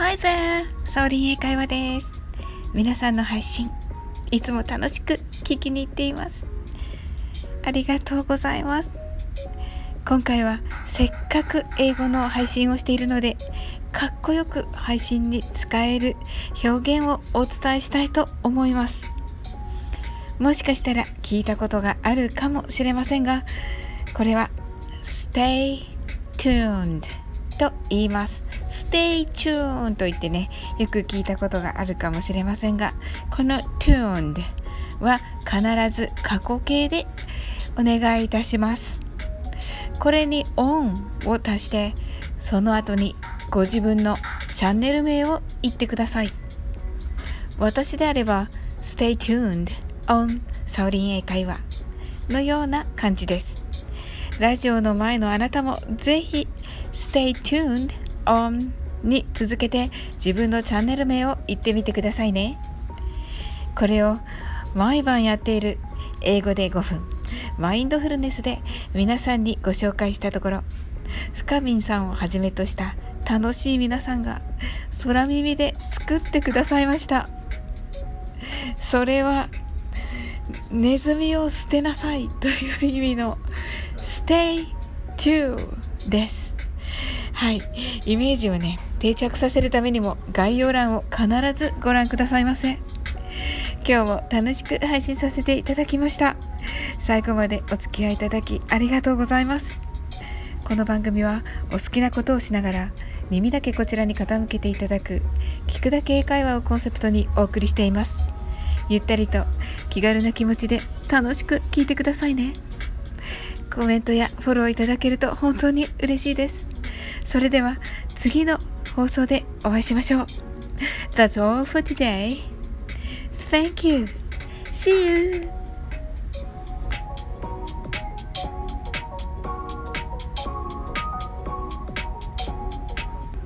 Hi there! サオリン英会話です。皆さんの配信、いつも楽しく聞きに行っています。ありがとうございます。今回はせっかく英語の配信をしているので、かっこよく配信に使える表現をお伝えしたいと思います。もしかしたら聞いたことがあるかもしれませんが、これは Stay tuned と言います。stay tune と言ってね、よく聞いたことがあるかもしれませんが、この tuned は必ず過去形でお願いいたします。これに on を足して、その後にご自分のチャンネル名を言ってください。私であれば、stay tuned on サオリン英会話のような感じです。ラジオの前のあなたもぜひ Stay tuned on に続けて自分のチャンネル名を言ってみてくださいね。これを毎晩やっている英語で5分マインドフルネスで皆さんにご紹介したところ深みんさんをはじめとした楽しい皆さんが空耳で作ってくださいましたそれはネズミを捨てなさいという意味の Stay tuned です。はい、イメージをね定着させるためにも概要欄を必ずご覧くださいませ。今日も楽しく配信させていただきました。最後までお付き合いいただきありがとうございます。この番組はお好きなことをしながら耳だけこちらに傾けていただく聞くだけ英会話をコンセプトにお送りしています。ゆったりと気軽な気持ちで楽しく聞いてくださいねコメントやフォローいただけると本当に嬉しいですそれでは次の放送でお会いしましょう。That's all for today. Thank you. See you.